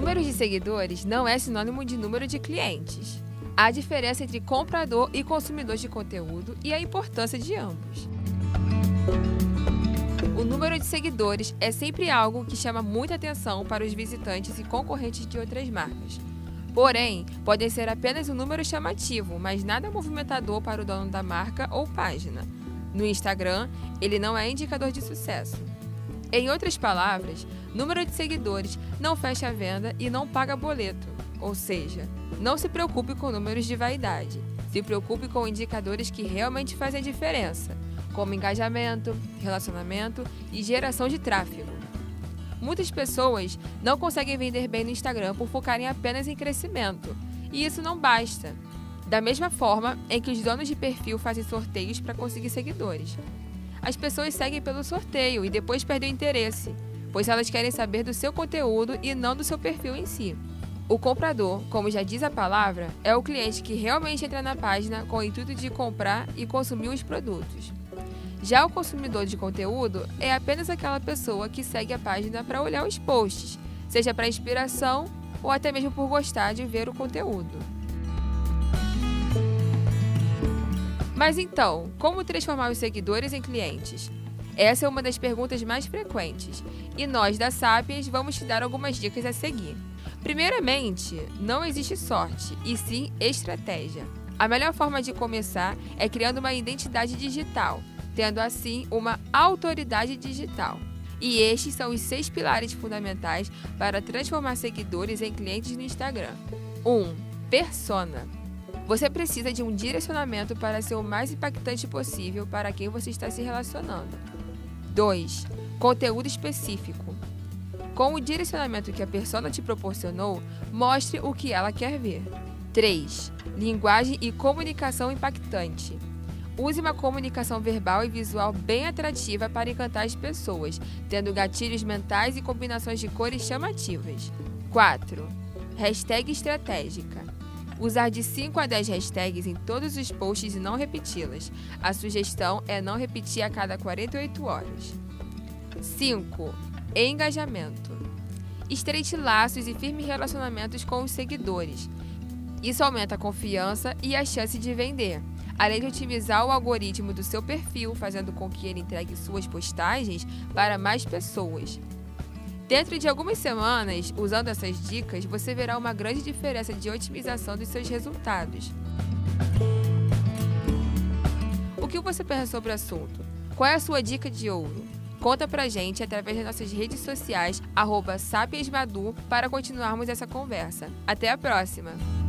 Número de seguidores não é sinônimo de número de clientes. Há diferença entre comprador e consumidor de conteúdo e a importância de ambos. O número de seguidores é sempre algo que chama muita atenção para os visitantes e concorrentes de outras marcas. Porém, podem ser apenas um número chamativo, mas nada movimentador para o dono da marca ou página. No Instagram, ele não é indicador de sucesso. Em outras palavras, número de seguidores não fecha a venda e não paga boleto. Ou seja, não se preocupe com números de vaidade. Se preocupe com indicadores que realmente fazem diferença, como engajamento, relacionamento e geração de tráfego. Muitas pessoas não conseguem vender bem no Instagram por focarem apenas em crescimento, e isso não basta. Da mesma forma em que os donos de perfil fazem sorteios para conseguir seguidores. As pessoas seguem pelo sorteio e depois perdem o interesse, pois elas querem saber do seu conteúdo e não do seu perfil em si. O comprador, como já diz a palavra, é o cliente que realmente entra na página com o intuito de comprar e consumir os produtos. Já o consumidor de conteúdo é apenas aquela pessoa que segue a página para olhar os posts, seja para inspiração ou até mesmo por gostar de ver o conteúdo. Mas então, como transformar os seguidores em clientes? Essa é uma das perguntas mais frequentes e nós da Sapiens vamos te dar algumas dicas a seguir. Primeiramente, não existe sorte, e sim estratégia. A melhor forma de começar é criando uma identidade digital, tendo assim uma autoridade digital. E estes são os seis pilares fundamentais para transformar seguidores em clientes no Instagram. 1. Um, persona. Você precisa de um direcionamento para ser o mais impactante possível para quem você está se relacionando. 2. Conteúdo específico. Com o direcionamento que a persona te proporcionou, mostre o que ela quer ver. 3. Linguagem e comunicação impactante. Use uma comunicação verbal e visual bem atrativa para encantar as pessoas, tendo gatilhos mentais e combinações de cores chamativas. 4. Hashtag estratégica. Usar de 5 a 10 hashtags em todos os posts e não repeti-las. A sugestão é não repetir a cada 48 horas. 5. Engajamento. Estreite laços e firme relacionamentos com os seguidores. Isso aumenta a confiança e a chance de vender além de otimizar o algoritmo do seu perfil, fazendo com que ele entregue suas postagens para mais pessoas. Dentro de algumas semanas, usando essas dicas, você verá uma grande diferença de otimização dos seus resultados. O que você pensa sobre o assunto? Qual é a sua dica de ouro? Conta pra gente através das nossas redes sociais, arroba sapiensmadu, para continuarmos essa conversa. Até a próxima!